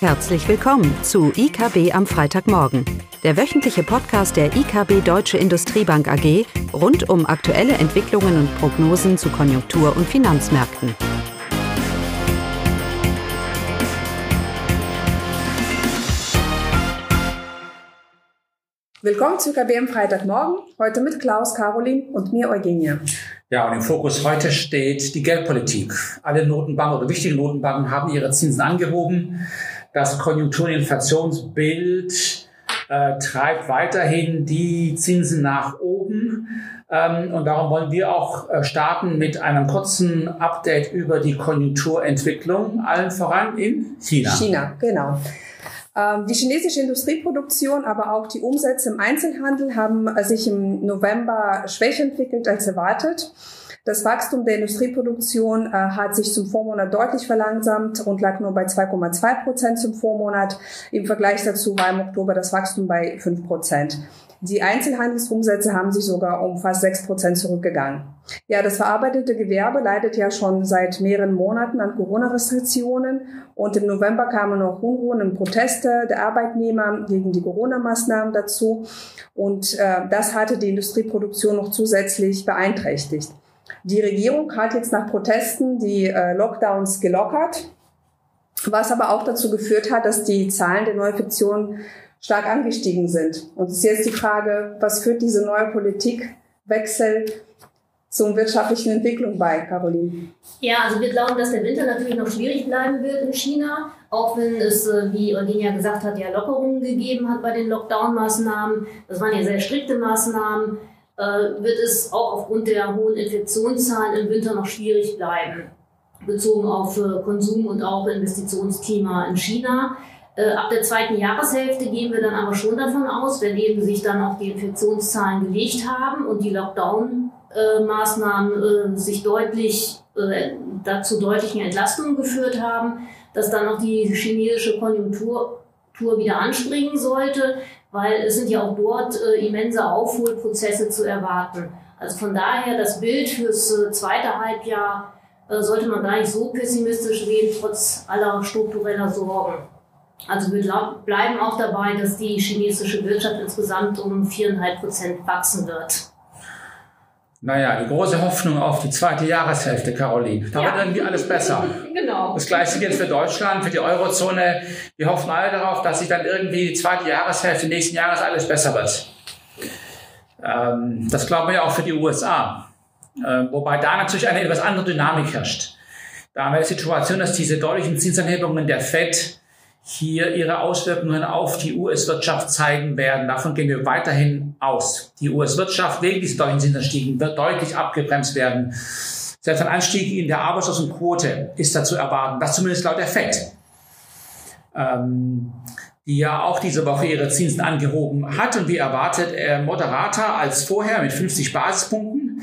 Herzlich willkommen zu IKB am Freitagmorgen, der wöchentliche Podcast der IKB Deutsche Industriebank AG rund um aktuelle Entwicklungen und Prognosen zu Konjunktur- und Finanzmärkten. Willkommen zu IKB am Freitagmorgen, heute mit Klaus, Caroline und mir Eugenia. Ja, und im Fokus heute steht die Geldpolitik. Alle Notenbanken oder wichtige Notenbanken haben ihre Zinsen angehoben. Das Konjunktur- und Inflationsbild äh, treibt weiterhin die Zinsen nach oben. Ähm, und darum wollen wir auch äh, starten mit einem kurzen Update über die Konjunkturentwicklung, allen voran in China. China, genau. Ähm, die chinesische Industrieproduktion, aber auch die Umsätze im Einzelhandel haben sich im November schwächer entwickelt als erwartet. Das Wachstum der Industrieproduktion äh, hat sich zum Vormonat deutlich verlangsamt und lag nur bei 2,2 Prozent zum Vormonat. Im Vergleich dazu war im Oktober das Wachstum bei 5 Prozent. Die Einzelhandelsumsätze haben sich sogar um fast 6 Prozent zurückgegangen. Ja, das verarbeitete Gewerbe leidet ja schon seit mehreren Monaten an Corona-Restriktionen und im November kamen noch Unruhen und Proteste der Arbeitnehmer gegen die Corona-Maßnahmen dazu und äh, das hatte die Industrieproduktion noch zusätzlich beeinträchtigt. Die Regierung hat jetzt nach Protesten die äh, Lockdowns gelockert, was aber auch dazu geführt hat, dass die Zahlen der Neuinfektionen stark angestiegen sind. Und es ist jetzt die Frage, was führt diese neue Politikwechsel zur wirtschaftlichen Entwicklung bei, Caroline? Ja, also wir glauben, dass der Winter natürlich noch schwierig bleiben wird in China, auch wenn es, äh, wie Eugenia gesagt hat, ja Lockerungen gegeben hat bei den Lockdown-Maßnahmen. Das waren ja sehr strikte Maßnahmen. Äh, wird es auch aufgrund der hohen Infektionszahlen im Winter noch schwierig bleiben, bezogen auf äh, Konsum und auch Investitionsklima in China. Äh, ab der zweiten Jahreshälfte gehen wir dann aber schon davon aus, wenn eben sich dann auch die Infektionszahlen gelegt haben und die Lockdown-Maßnahmen sich deutlich dazu deutlichen Entlastungen geführt haben, dass dann auch die chinesische Konjunktur wieder anspringen sollte, weil es sind ja auch dort immense Aufholprozesse zu erwarten. Also von daher das Bild fürs zweite Halbjahr sollte man gar nicht so pessimistisch sehen, trotz aller struktureller Sorgen. Also wir glaub, bleiben auch dabei, dass die chinesische Wirtschaft insgesamt um 4,5 Prozent wachsen wird. Naja, die große Hoffnung auf die zweite Jahreshälfte, Caroline. Da ja. wird irgendwie alles besser. genau. Das Gleiche gilt für Deutschland, für die Eurozone. Wir hoffen alle darauf, dass sich dann irgendwie die zweite Jahreshälfte nächsten Jahres alles besser wird. Ähm, das glauben wir ja auch für die USA. Ähm, wobei da natürlich eine etwas andere Dynamik herrscht. Da haben wir die Situation, dass diese deutlichen Zinsanhebungen der FED hier ihre Auswirkungen auf die US-Wirtschaft zeigen werden. Davon gehen wir weiterhin aus. Die US-Wirtschaft wegen dieser deutlichen Zinsanstiegen wird deutlich abgebremst werden. Selbst ein Anstieg in der Arbeitslosenquote ist dazu erwarten. Das zumindest laut der FED, ähm, die ja auch diese Woche ihre Zinsen angehoben hat und wie erwartet äh, moderater als vorher mit 50 Basispunkten.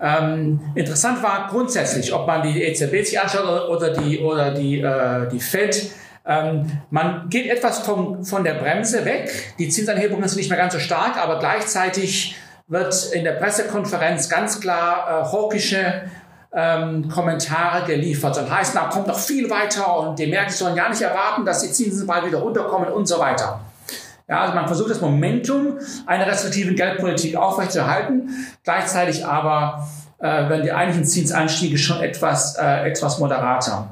Ähm, interessant war grundsätzlich, ob man die EZB sich anschaut oder die, oder die, äh, die FED, man geht etwas vom, von der Bremse weg. Die Zinsanhebungen sind nicht mehr ganz so stark, aber gleichzeitig wird in der Pressekonferenz ganz klar äh, hawkische ähm, Kommentare geliefert. Das heißt, da kommt noch viel weiter und die Märkte sollen ja nicht erwarten, dass die Zinsen bald wieder runterkommen und so weiter. Ja, also man versucht das Momentum einer restriktiven Geldpolitik aufrechtzuerhalten, gleichzeitig aber äh, werden die eigentlichen Zinsanstiege schon etwas, äh, etwas moderater.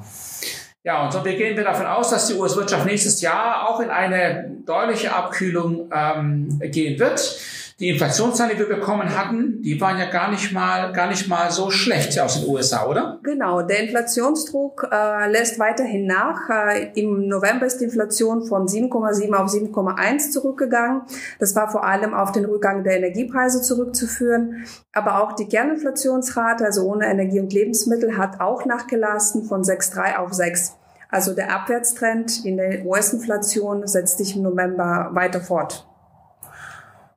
Ja, und so gehen wir davon aus, dass die US-Wirtschaft nächstes Jahr auch in eine deutliche Abkühlung ähm, gehen wird. Die Inflationszahlen, die wir bekommen hatten, die waren ja gar nicht mal, gar nicht mal so schlecht aus den USA, oder? Genau, der Inflationsdruck äh, lässt weiterhin nach. Äh, Im November ist die Inflation von 7,7 auf 7,1 zurückgegangen. Das war vor allem auf den Rückgang der Energiepreise zurückzuführen. Aber auch die Kerninflationsrate, also ohne Energie und Lebensmittel, hat auch nachgelassen von 6,3 auf 6. Also der Abwärtstrend in der US-Inflation setzt sich im November weiter fort.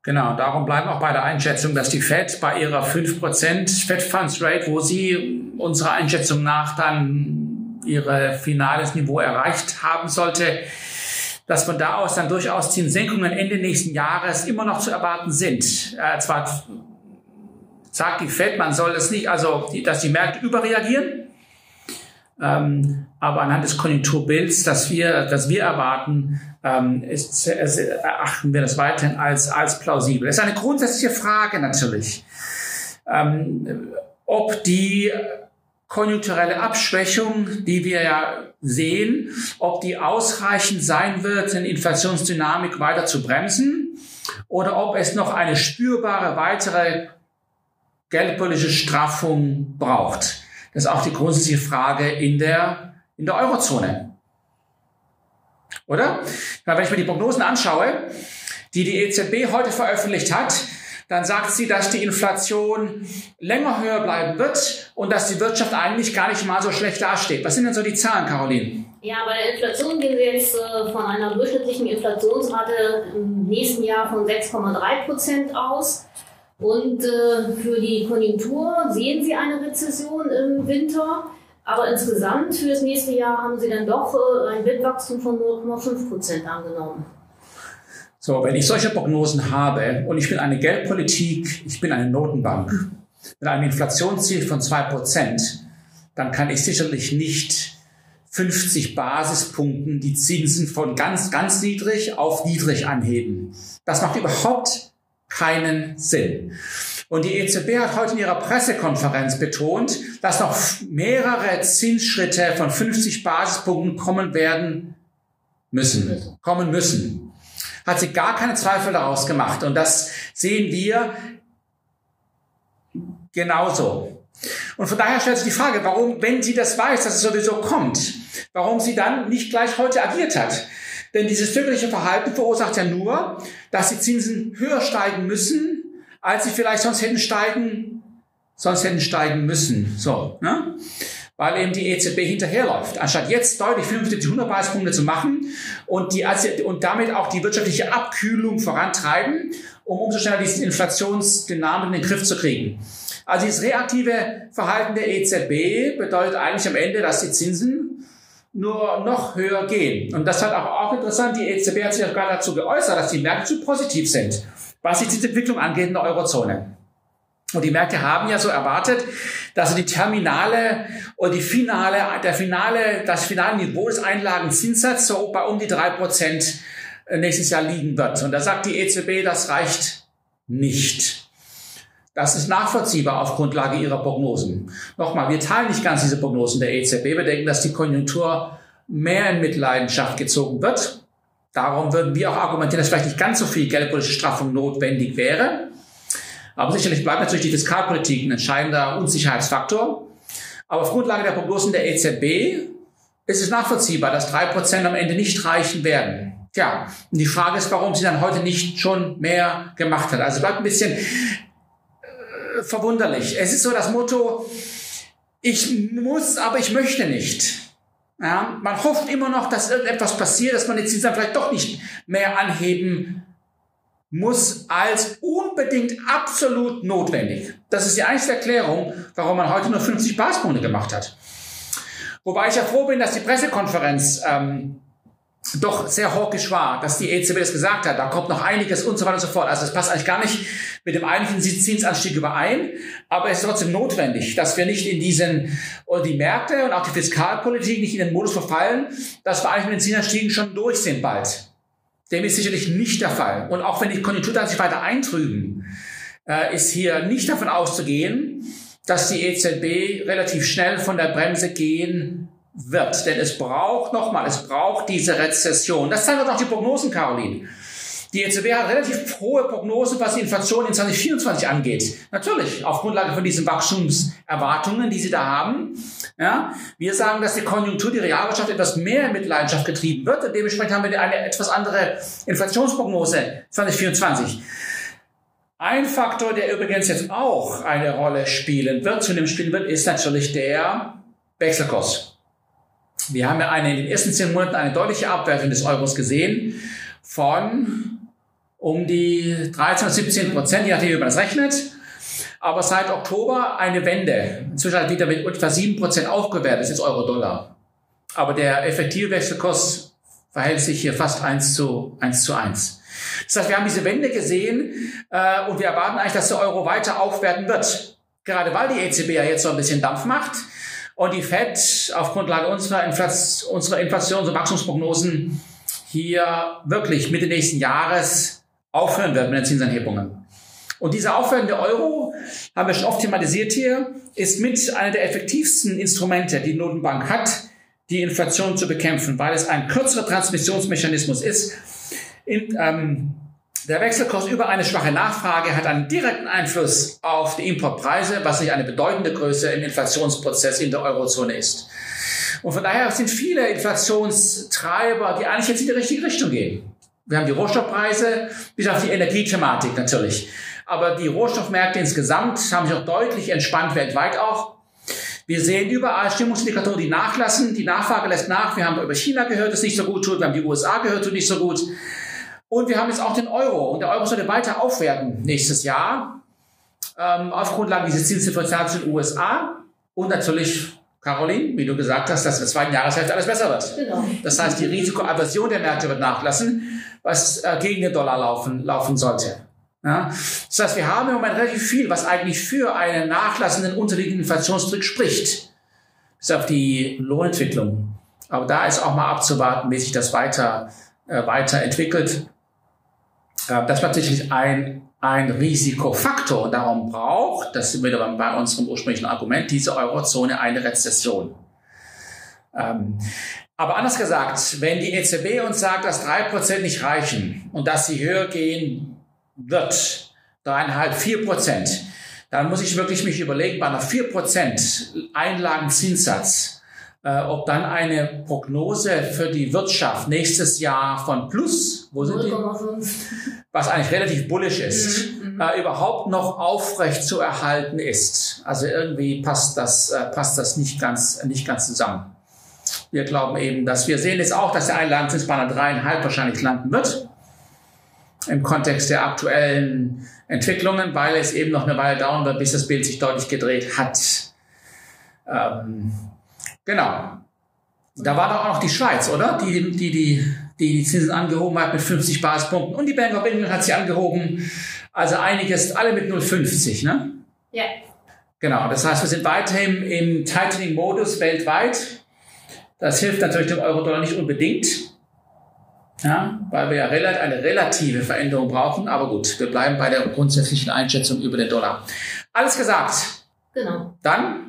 Genau, darum bleiben auch bei der Einschätzung, dass die Fed bei ihrer 5% Fed Funds Rate, wo sie unserer Einschätzung nach dann ihre finales Niveau erreicht haben sollte, dass von da aus dann durchaus Zinssenkungen Ende nächsten Jahres immer noch zu erwarten sind. Äh, zwar sagt die Fed, man soll es nicht, also dass die Märkte überreagieren, Ähm, aber anhand des Konjunkturbilds, das wir, das wir erwarten, ähm, ist, erachten wir das weiterhin als, als plausibel. Es ist eine grundsätzliche Frage natürlich, ähm, ob die konjunkturelle Abschwächung, die wir ja sehen, ob die ausreichend sein wird, eine Inflationsdynamik weiter zu bremsen oder ob es noch eine spürbare weitere geldpolitische Straffung braucht. Das ist auch die grundsätzliche Frage in der, in der Eurozone. Oder? Wenn ich mir die Prognosen anschaue, die die EZB heute veröffentlicht hat, dann sagt sie, dass die Inflation länger höher bleiben wird und dass die Wirtschaft eigentlich gar nicht mal so schlecht dasteht. Was sind denn so die Zahlen, Caroline? Ja, bei der Inflation gehen wir jetzt äh, von einer durchschnittlichen Inflationsrate im nächsten Jahr von 6,3 Prozent aus. Und äh, für die Konjunktur sehen Sie eine Rezession im Winter. Aber insgesamt für das nächste Jahr haben Sie dann doch äh, ein Weltwachstum von 0,5 Prozent angenommen. So, wenn ich solche Prognosen habe und ich bin eine Geldpolitik, ich bin eine Notenbank mit einem Inflationsziel von zwei Prozent, dann kann ich sicherlich nicht 50 Basispunkten die Zinsen von ganz, ganz niedrig auf niedrig anheben. Das macht überhaupt keinen Sinn. Und die EZB hat heute in ihrer Pressekonferenz betont, dass noch mehrere Zinsschritte von 50 Basispunkten kommen werden müssen, kommen müssen. Hat sie gar keine Zweifel daraus gemacht. Und das sehen wir genauso. Und von daher stellt sich die Frage, warum, wenn sie das weiß, dass es sowieso kommt, warum sie dann nicht gleich heute agiert hat. Denn dieses zögerliche Verhalten verursacht ja nur, dass die Zinsen höher steigen müssen, als sie vielleicht sonst hätten steigen, sonst hätten steigen müssen. So, ne? Weil eben die EZB hinterherläuft. Anstatt jetzt deutlich 50, 100 Basispunkte zu machen und die, und damit auch die wirtschaftliche Abkühlung vorantreiben, um umso schneller diese Inflationsdynamik in den Griff zu kriegen. Also dieses reaktive Verhalten der EZB bedeutet eigentlich am Ende, dass die Zinsen nur noch höher gehen. Und das hat auch, auch interessant, die EZB hat sich gerade dazu geäußert, dass die Märkte zu positiv sind, was die Entwicklung angeht in der Eurozone. Und die Märkte haben ja so erwartet, dass die terminale oder die finale, der finale, das finale Niveau des Einlagenzinssatzes so bei um die drei Prozent nächstes Jahr liegen wird. Und da sagt die EZB, das reicht nicht. Das ist nachvollziehbar auf Grundlage ihrer Prognosen. Nochmal, wir teilen nicht ganz diese Prognosen der EZB. Wir denken, dass die Konjunktur mehr in Mitleidenschaft gezogen wird. Darum würden wir auch argumentieren, dass vielleicht nicht ganz so viel geldpolitische Straffung notwendig wäre. Aber sicherlich bleibt natürlich die Fiskalpolitik ein entscheidender Unsicherheitsfaktor. Aber auf Grundlage der Prognosen der EZB ist es nachvollziehbar, dass drei Prozent am Ende nicht reichen werden. Tja, und die Frage ist, warum sie dann heute nicht schon mehr gemacht hat. Also bleibt ein bisschen verwunderlich. Es ist so das Motto, ich muss, aber ich möchte nicht. Ja, man hofft immer noch, dass irgendetwas passiert, dass man die Zinsen vielleicht doch nicht mehr anheben muss als unbedingt absolut notwendig. Das ist die einzige Erklärung, warum man heute nur 50 Basispunkte gemacht hat. Wobei ich ja froh bin, dass die Pressekonferenz ähm, doch sehr hawkisch war, dass die EZB das gesagt hat, da kommt noch einiges und so weiter und so fort. Also das passt eigentlich gar nicht mit dem eigentlichen Zinsanstieg überein, aber es ist trotzdem notwendig, dass wir nicht in diesen, oder die Märkte und auch die Fiskalpolitik nicht in den Modus verfallen, dass wir eigentlich mit den Zinsanstiegen schon durch sind bald. Dem ist sicherlich nicht der Fall. Und auch wenn die Konjunkturdaten sich weiter eintrüben, äh, ist hier nicht davon auszugehen, dass die EZB relativ schnell von der Bremse gehen wird. Denn es braucht, nochmal, es braucht diese Rezession. Das zeigen uns auch die Prognosen, Caroline. Die EZB hat relativ hohe Prognosen, was die Inflation in 2024 angeht. Natürlich, auf Grundlage von diesen Wachstumserwartungen, die sie da haben. Ja, wir sagen, dass die Konjunktur, die Realwirtschaft etwas mehr in Mitleidenschaft getrieben wird und dementsprechend haben wir eine etwas andere Inflationsprognose 2024. Ein Faktor, der übrigens jetzt auch eine Rolle spielen wird, zu dem spielen wird, ist natürlich der Wechselkurs. Wir haben ja eine, in den ersten zehn Monaten eine deutliche Abwertung des Euros gesehen von um die 13 oder 17 Prozent, je nachdem, wie man das rechnet. Aber seit Oktober eine Wende. Inzwischen hat wieder mit etwa 7 Prozent aufgewertet, das ist Euro-Dollar. Aber der effektive Wechselkurs verhält sich hier fast 1 zu 1 zu 1. Das heißt, wir haben diese Wende gesehen äh, und wir erwarten eigentlich, dass der Euro weiter aufwerten wird. Gerade weil die EZB ja jetzt so ein bisschen Dampf macht und die FED auf Grundlage unserer, Inflation, unserer Inflations- und Wachstumsprognosen hier wirklich Mitte nächsten Jahres aufhören wird mit den Zinsanhebungen. Und dieser aufwärende Euro, haben wir schon oft thematisiert hier, ist mit einer der effektivsten Instrumente, die die Notenbank hat, die Inflation zu bekämpfen, weil es ein kürzerer Transmissionsmechanismus ist. In, ähm, der Wechselkurs über eine schwache Nachfrage hat einen direkten Einfluss auf die Importpreise, was nicht eine bedeutende Größe im Inflationsprozess in der Eurozone ist. Und von daher sind viele Inflationstreiber, die eigentlich jetzt in die richtige Richtung gehen. Wir haben die Rohstoffpreise, bis auf die Energiethematik natürlich. Aber die Rohstoffmärkte insgesamt haben sich auch deutlich entspannt, weltweit auch. Wir sehen überall Stimmungsindikatoren, die nachlassen. Die Nachfrage lässt nach. Wir haben über China gehört, das nicht so gut tut. Wir haben die USA gehört, tut nicht so gut. Und wir haben jetzt auch den Euro. Und der Euro sollte weiter aufwerten nächstes Jahr. Ähm, auf Grundlage dieses Zinsdifferenzials in den USA. Und natürlich, Caroline, wie du gesagt hast, dass in der zweiten Jahreshälfte alles besser wird. Genau. Das heißt, die Risikoaversion der Märkte wird nachlassen, was äh, gegen den Dollar laufen, laufen sollte. Ja? Das heißt, wir haben im Moment relativ viel, was eigentlich für einen nachlassenden unterliegenden Inflationsdruck spricht. Bis auf die Lohnentwicklung. Aber da ist auch mal abzuwarten, wie sich das weiter, äh, weiterentwickelt. Äh, das war tatsächlich ein, ein Risikofaktor darum braucht, das sind wir bei unserem ursprünglichen Argument, diese Eurozone eine Rezession. Ähm, aber anders gesagt, wenn die EZB uns sagt, dass drei Prozent nicht reichen und dass sie höher gehen wird, dreieinhalb, vier Prozent, dann muss ich wirklich mich überlegen, bei einer vier Prozent Einlagenzinssatz, äh, ob dann eine Prognose für die Wirtschaft nächstes Jahr von plus, wo sind die? was eigentlich relativ bullish ist, mhm, mhm, äh, überhaupt noch aufrecht zu erhalten ist. Also irgendwie passt das, äh, passt das nicht ganz, nicht ganz zusammen. Wir glauben eben, dass wir sehen jetzt auch, dass der Einladenzins bei einer dreieinhalb wahrscheinlich landen wird. Im Kontext der aktuellen Entwicklungen, weil es eben noch eine Weile dauern wird, bis das Bild sich deutlich gedreht hat. Ähm, Genau. Da war doch auch noch die Schweiz, oder? Die die, die, die, Zinsen angehoben hat mit 50 Basispunkten. Und die Bank of England hat sie angehoben. Also einiges, alle mit 0,50, ne? Ja. Genau. Das heißt, wir sind weiterhin im Tightening-Modus weltweit. Das hilft natürlich dem Euro-Dollar nicht unbedingt. Ja, weil wir ja eine relative Veränderung brauchen. Aber gut, wir bleiben bei der grundsätzlichen Einschätzung über den Dollar. Alles gesagt. Genau. Dann